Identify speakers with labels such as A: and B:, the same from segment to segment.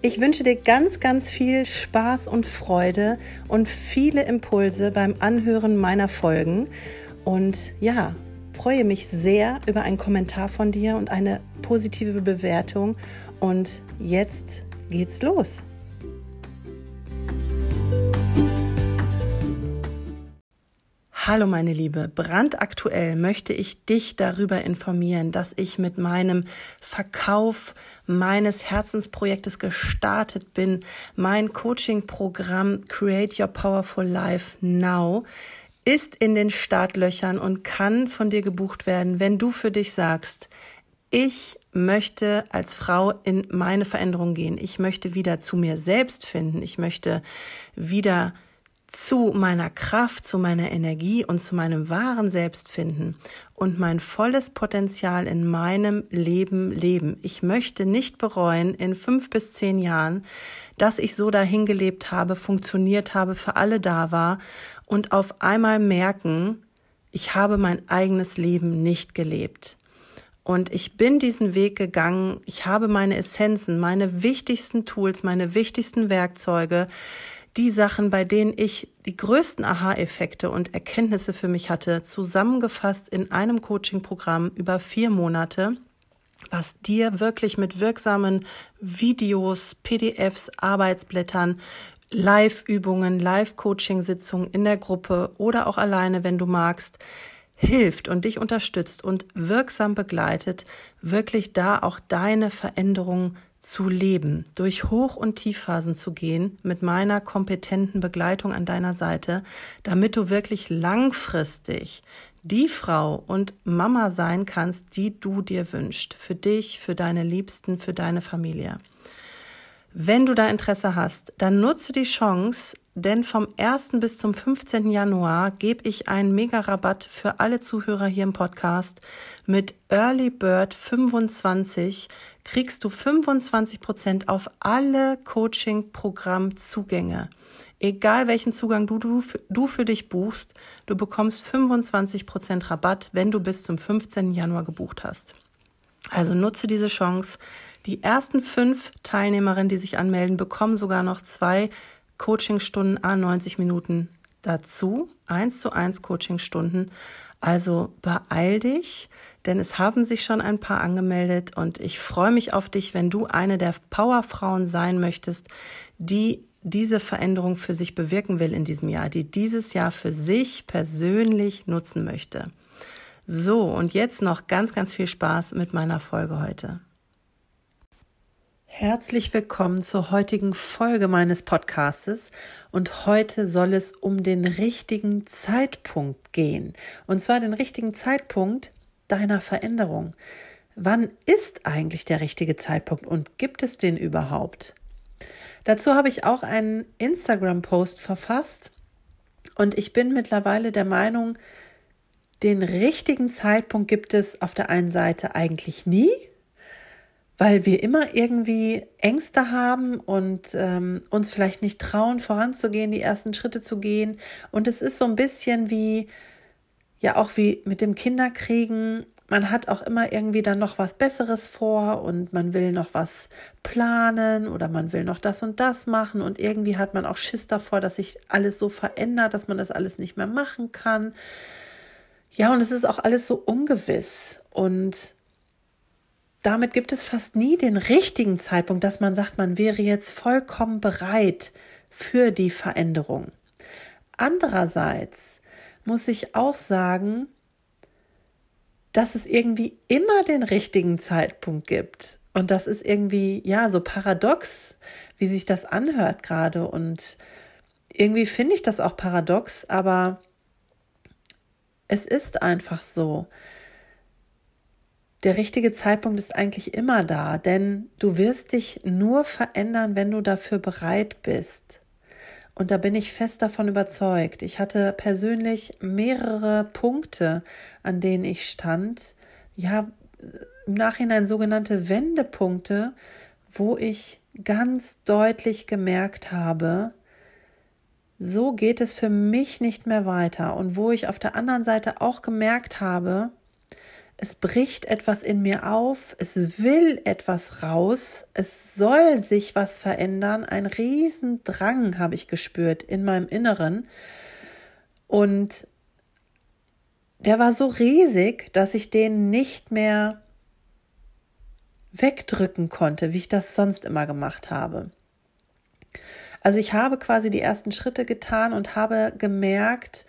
A: Ich wünsche dir ganz, ganz viel Spaß und Freude und viele Impulse beim Anhören meiner Folgen. Und ja, freue mich sehr über einen Kommentar von dir und eine positive Bewertung. Und jetzt geht's los. Hallo meine Liebe, brandaktuell möchte ich dich darüber informieren, dass ich mit meinem Verkauf meines Herzensprojektes gestartet bin, mein Coaching-Programm Create Your Powerful Life Now ist in den Startlöchern und kann von dir gebucht werden, wenn du für dich sagst, ich möchte als Frau in meine Veränderung gehen. Ich möchte wieder zu mir selbst finden. Ich möchte wieder zu meiner Kraft, zu meiner Energie und zu meinem wahren Selbst finden und mein volles Potenzial in meinem Leben leben. Ich möchte nicht bereuen in fünf bis zehn Jahren, dass ich so dahin gelebt habe, funktioniert habe, für alle da war und auf einmal merken, ich habe mein eigenes Leben nicht gelebt. Und ich bin diesen Weg gegangen. Ich habe meine Essenzen, meine wichtigsten Tools, meine wichtigsten Werkzeuge die Sachen, bei denen ich die größten Aha-Effekte und Erkenntnisse für mich hatte, zusammengefasst in einem Coaching-Programm über vier Monate, was dir wirklich mit wirksamen Videos, PDFs, Arbeitsblättern, Live-Übungen, Live-Coaching-Sitzungen in der Gruppe oder auch alleine, wenn du magst, hilft und dich unterstützt und wirksam begleitet, wirklich da auch deine Veränderung zu leben, durch Hoch- und Tiefphasen zu gehen, mit meiner kompetenten Begleitung an deiner Seite, damit du wirklich langfristig die Frau und Mama sein kannst, die du dir wünschst, für dich, für deine Liebsten, für deine Familie. Wenn du da Interesse hast, dann nutze die Chance, denn vom 1. bis zum 15. Januar gebe ich einen Mega-Rabatt für alle Zuhörer hier im Podcast. Mit Early Bird 25 kriegst du 25 Prozent auf alle Coaching-Programm-Zugänge. Egal welchen Zugang du, du, du für dich buchst, du bekommst 25 Prozent Rabatt, wenn du bis zum 15. Januar gebucht hast. Also nutze diese Chance. Die ersten fünf Teilnehmerinnen, die sich anmelden, bekommen sogar noch zwei Coachingstunden a 90 Minuten dazu. Eins zu eins Coachingstunden. Also beeil dich, denn es haben sich schon ein paar angemeldet und ich freue mich auf dich, wenn du eine der Powerfrauen sein möchtest, die diese Veränderung für sich bewirken will in diesem Jahr, die dieses Jahr für sich persönlich nutzen möchte. So, und jetzt noch ganz, ganz viel Spaß mit meiner Folge heute. Herzlich willkommen zur heutigen Folge meines Podcastes und heute soll es um den richtigen Zeitpunkt gehen und zwar den richtigen Zeitpunkt deiner Veränderung. Wann ist eigentlich der richtige Zeitpunkt und gibt es den überhaupt? Dazu habe ich auch einen Instagram-Post verfasst und ich bin mittlerweile der Meinung, den richtigen Zeitpunkt gibt es auf der einen Seite eigentlich nie, weil wir immer irgendwie Ängste haben und ähm, uns vielleicht nicht trauen, voranzugehen, die ersten Schritte zu gehen. Und es ist so ein bisschen wie, ja, auch wie mit dem Kinderkriegen. Man hat auch immer irgendwie dann noch was Besseres vor und man will noch was planen oder man will noch das und das machen und irgendwie hat man auch Schiss davor, dass sich alles so verändert, dass man das alles nicht mehr machen kann. Ja, und es ist auch alles so ungewiss und damit gibt es fast nie den richtigen Zeitpunkt, dass man sagt, man wäre jetzt vollkommen bereit für die Veränderung. Andererseits muss ich auch sagen, dass es irgendwie immer den richtigen Zeitpunkt gibt. Und das ist irgendwie, ja, so paradox, wie sich das anhört gerade. Und irgendwie finde ich das auch paradox, aber es ist einfach so. Der richtige Zeitpunkt ist eigentlich immer da, denn du wirst dich nur verändern, wenn du dafür bereit bist. Und da bin ich fest davon überzeugt. Ich hatte persönlich mehrere Punkte, an denen ich stand. Ja, im Nachhinein sogenannte Wendepunkte, wo ich ganz deutlich gemerkt habe, so geht es für mich nicht mehr weiter. Und wo ich auf der anderen Seite auch gemerkt habe, es bricht etwas in mir auf, es will etwas raus, es soll sich was verändern. Ein Riesendrang habe ich gespürt in meinem Inneren. Und der war so riesig, dass ich den nicht mehr wegdrücken konnte, wie ich das sonst immer gemacht habe. Also ich habe quasi die ersten Schritte getan und habe gemerkt,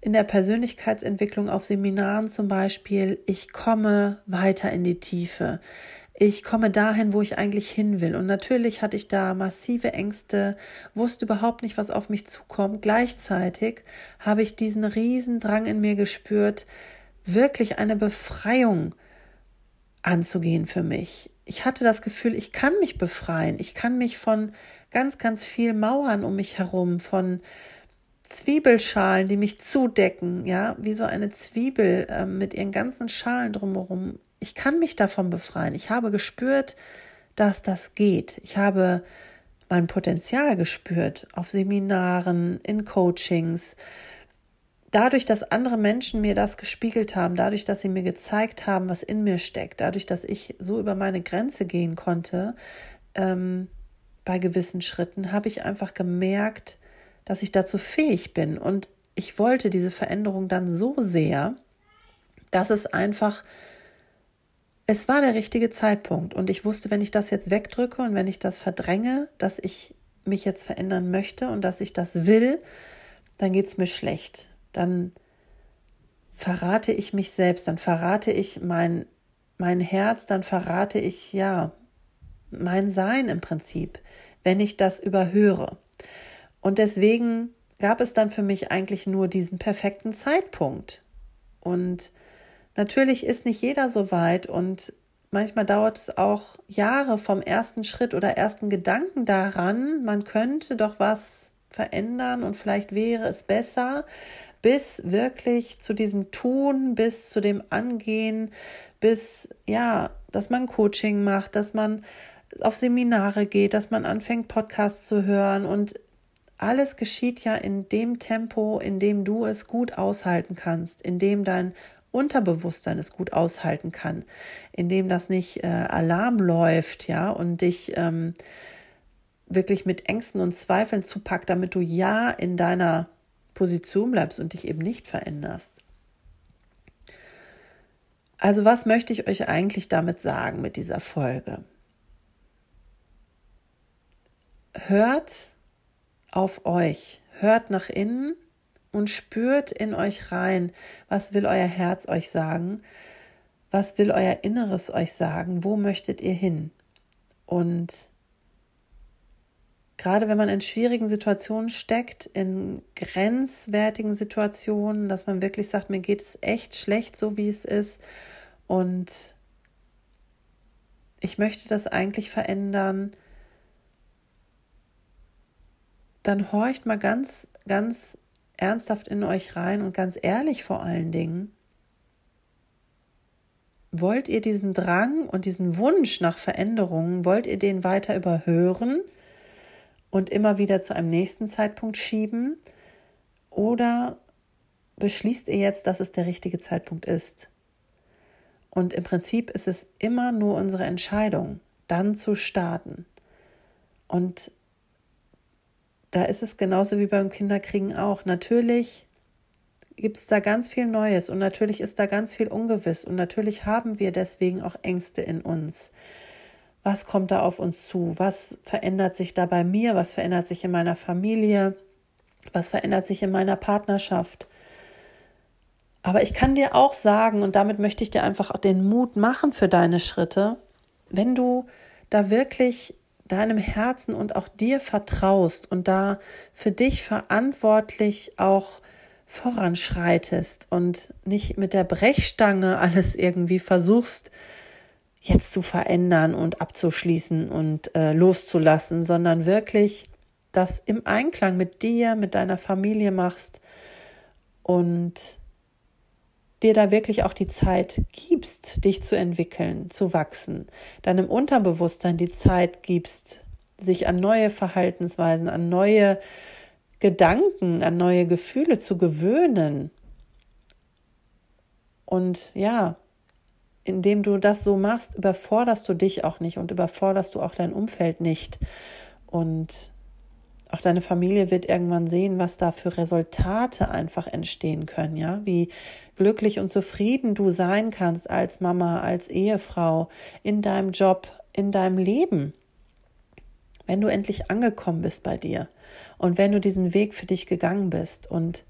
A: in der Persönlichkeitsentwicklung auf Seminaren zum Beispiel, ich komme weiter in die Tiefe. Ich komme dahin, wo ich eigentlich hin will. Und natürlich hatte ich da massive Ängste, wusste überhaupt nicht, was auf mich zukommt. Gleichzeitig habe ich diesen riesen Drang in mir gespürt, wirklich eine Befreiung anzugehen für mich. Ich hatte das Gefühl, ich kann mich befreien. Ich kann mich von ganz, ganz viel Mauern um mich herum, von Zwiebelschalen, die mich zudecken, ja, wie so eine Zwiebel äh, mit ihren ganzen Schalen drumherum. Ich kann mich davon befreien. Ich habe gespürt, dass das geht. Ich habe mein Potenzial gespürt auf Seminaren, in Coachings. Dadurch, dass andere Menschen mir das gespiegelt haben, dadurch, dass sie mir gezeigt haben, was in mir steckt, dadurch, dass ich so über meine Grenze gehen konnte, ähm, bei gewissen Schritten, habe ich einfach gemerkt, dass ich dazu fähig bin. Und ich wollte diese Veränderung dann so sehr, dass es einfach, es war der richtige Zeitpunkt. Und ich wusste, wenn ich das jetzt wegdrücke und wenn ich das verdränge, dass ich mich jetzt verändern möchte und dass ich das will, dann geht es mir schlecht. Dann verrate ich mich selbst, dann verrate ich mein, mein Herz, dann verrate ich ja mein Sein im Prinzip, wenn ich das überhöre. Und deswegen gab es dann für mich eigentlich nur diesen perfekten Zeitpunkt. Und natürlich ist nicht jeder so weit und manchmal dauert es auch Jahre vom ersten Schritt oder ersten Gedanken daran, man könnte doch was verändern und vielleicht wäre es besser, bis wirklich zu diesem Tun, bis zu dem Angehen, bis ja, dass man Coaching macht, dass man auf Seminare geht, dass man anfängt Podcasts zu hören und alles geschieht ja in dem Tempo, in dem du es gut aushalten kannst, in dem dein Unterbewusstsein es gut aushalten kann, in dem das nicht äh, Alarm läuft, ja, und dich ähm, wirklich mit Ängsten und Zweifeln zupackt, damit du ja in deiner Position bleibst und dich eben nicht veränderst. Also was möchte ich euch eigentlich damit sagen mit dieser Folge? Hört auf euch. Hört nach innen und spürt in euch rein, was will euer Herz euch sagen, was will euer Inneres euch sagen, wo möchtet ihr hin. Und gerade wenn man in schwierigen Situationen steckt, in grenzwertigen Situationen, dass man wirklich sagt, mir geht es echt schlecht, so wie es ist. Und ich möchte das eigentlich verändern dann horcht mal ganz, ganz ernsthaft in euch rein und ganz ehrlich vor allen Dingen. Wollt ihr diesen Drang und diesen Wunsch nach Veränderungen, wollt ihr den weiter überhören und immer wieder zu einem nächsten Zeitpunkt schieben? Oder beschließt ihr jetzt, dass es der richtige Zeitpunkt ist? Und im Prinzip ist es immer nur unsere Entscheidung, dann zu starten. Und da ist es genauso wie beim Kinderkriegen auch. Natürlich gibt es da ganz viel Neues und natürlich ist da ganz viel ungewiss und natürlich haben wir deswegen auch Ängste in uns. Was kommt da auf uns zu? Was verändert sich da bei mir? Was verändert sich in meiner Familie? Was verändert sich in meiner Partnerschaft? Aber ich kann dir auch sagen, und damit möchte ich dir einfach den Mut machen für deine Schritte, wenn du da wirklich deinem Herzen und auch dir vertraust und da für dich verantwortlich auch voranschreitest und nicht mit der Brechstange alles irgendwie versuchst jetzt zu verändern und abzuschließen und äh, loszulassen, sondern wirklich das im Einklang mit dir, mit deiner Familie machst und dir da wirklich auch die Zeit gibst, dich zu entwickeln, zu wachsen, deinem Unterbewusstsein die Zeit gibst, sich an neue Verhaltensweisen, an neue Gedanken, an neue Gefühle zu gewöhnen. Und ja, indem du das so machst, überforderst du dich auch nicht und überforderst du auch dein Umfeld nicht. Und auch deine Familie wird irgendwann sehen, was da für Resultate einfach entstehen können, ja, wie glücklich und zufrieden du sein kannst als Mama, als Ehefrau, in deinem Job, in deinem Leben, wenn du endlich angekommen bist bei dir und wenn du diesen Weg für dich gegangen bist und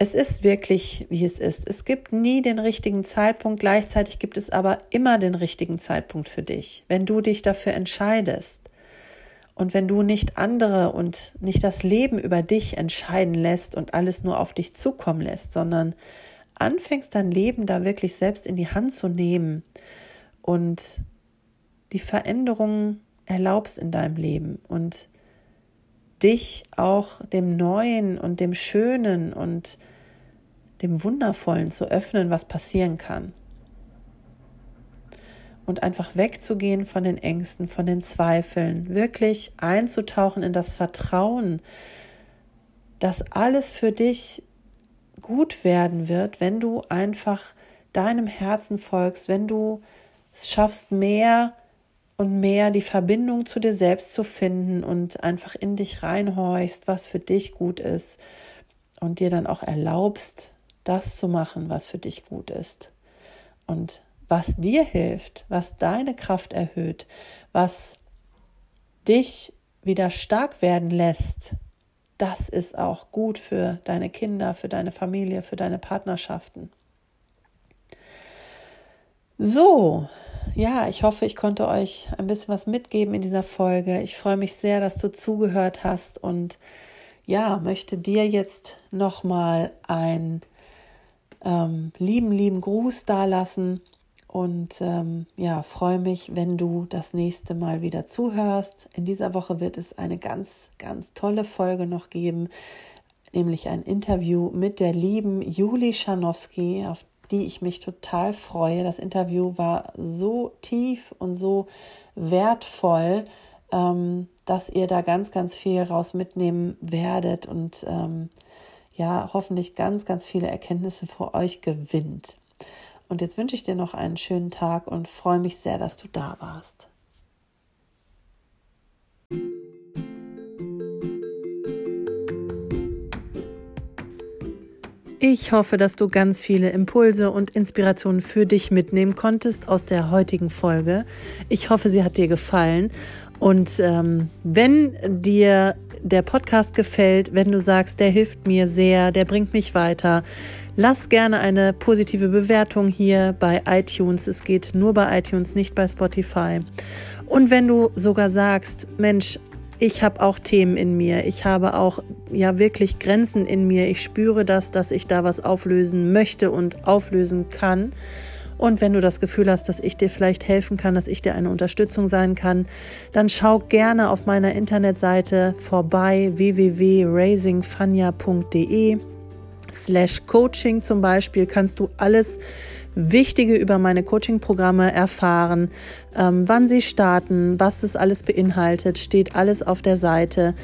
A: es ist wirklich, wie es ist. Es gibt nie den richtigen Zeitpunkt, gleichzeitig gibt es aber immer den richtigen Zeitpunkt für dich, wenn du dich dafür entscheidest. Und wenn du nicht andere und nicht das Leben über dich entscheiden lässt und alles nur auf dich zukommen lässt, sondern anfängst dein Leben da wirklich selbst in die Hand zu nehmen und die Veränderungen erlaubst in deinem Leben und dich auch dem Neuen und dem Schönen und dem Wundervollen zu öffnen, was passieren kann und einfach wegzugehen von den Ängsten, von den Zweifeln, wirklich einzutauchen in das Vertrauen, dass alles für dich gut werden wird, wenn du einfach deinem Herzen folgst, wenn du es schaffst, mehr und mehr die Verbindung zu dir selbst zu finden und einfach in dich reinhorchst, was für dich gut ist und dir dann auch erlaubst, das zu machen, was für dich gut ist. Und was dir hilft, was deine Kraft erhöht, was dich wieder stark werden lässt, das ist auch gut für deine Kinder, für deine Familie, für deine Partnerschaften. So, ja, ich hoffe, ich konnte euch ein bisschen was mitgeben in dieser Folge. Ich freue mich sehr, dass du zugehört hast und ja, möchte dir jetzt nochmal einen ähm, lieben, lieben Gruß dalassen und ähm, ja, freue mich, wenn du das nächste Mal wieder zuhörst. In dieser Woche wird es eine ganz, ganz tolle Folge noch geben, nämlich ein Interview mit der lieben Juli Schanowski, auf die ich mich total freue. Das Interview war so tief und so wertvoll, ähm, dass ihr da ganz, ganz viel raus mitnehmen werdet und ähm, ja, hoffentlich ganz, ganz viele Erkenntnisse für euch gewinnt. Und jetzt wünsche ich dir noch einen schönen Tag und freue mich sehr, dass du da warst. Ich hoffe, dass du ganz viele Impulse und Inspirationen für dich mitnehmen konntest aus der heutigen Folge. Ich hoffe, sie hat dir gefallen. Und ähm, wenn dir der Podcast gefällt, wenn du sagst, der hilft mir sehr, der bringt mich weiter, Lass gerne eine positive Bewertung hier bei iTunes. Es geht nur bei iTunes, nicht bei Spotify. Und wenn du sogar sagst, Mensch, ich habe auch Themen in mir, ich habe auch ja wirklich Grenzen in mir, ich spüre das, dass ich da was auflösen möchte und auflösen kann. Und wenn du das Gefühl hast, dass ich dir vielleicht helfen kann, dass ich dir eine Unterstützung sein kann, dann schau gerne auf meiner Internetseite vorbei www.raisingfania.de slash Coaching zum Beispiel kannst du alles Wichtige über meine Coaching-Programme erfahren, ähm, wann sie starten, was es alles beinhaltet, steht alles auf der Seite.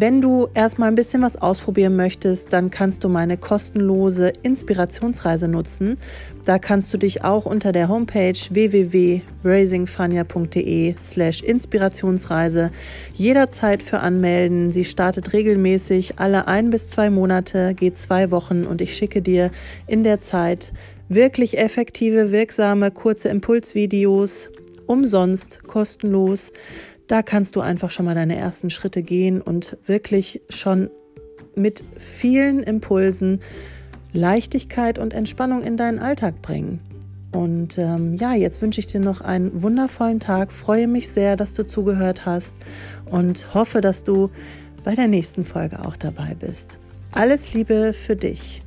A: Wenn du erstmal ein bisschen was ausprobieren möchtest, dann kannst du meine kostenlose Inspirationsreise nutzen. Da kannst du dich auch unter der Homepage www.raisingfania.de slash Inspirationsreise jederzeit für anmelden. Sie startet regelmäßig alle ein bis zwei Monate, geht zwei Wochen und ich schicke dir in der Zeit wirklich effektive, wirksame, kurze Impulsvideos umsonst, kostenlos da kannst du einfach schon mal deine ersten Schritte gehen und wirklich schon mit vielen Impulsen Leichtigkeit und Entspannung in deinen Alltag bringen. Und ähm, ja, jetzt wünsche ich dir noch einen wundervollen Tag. Freue mich sehr, dass du zugehört hast und hoffe, dass du bei der nächsten Folge auch dabei bist. Alles Liebe für dich.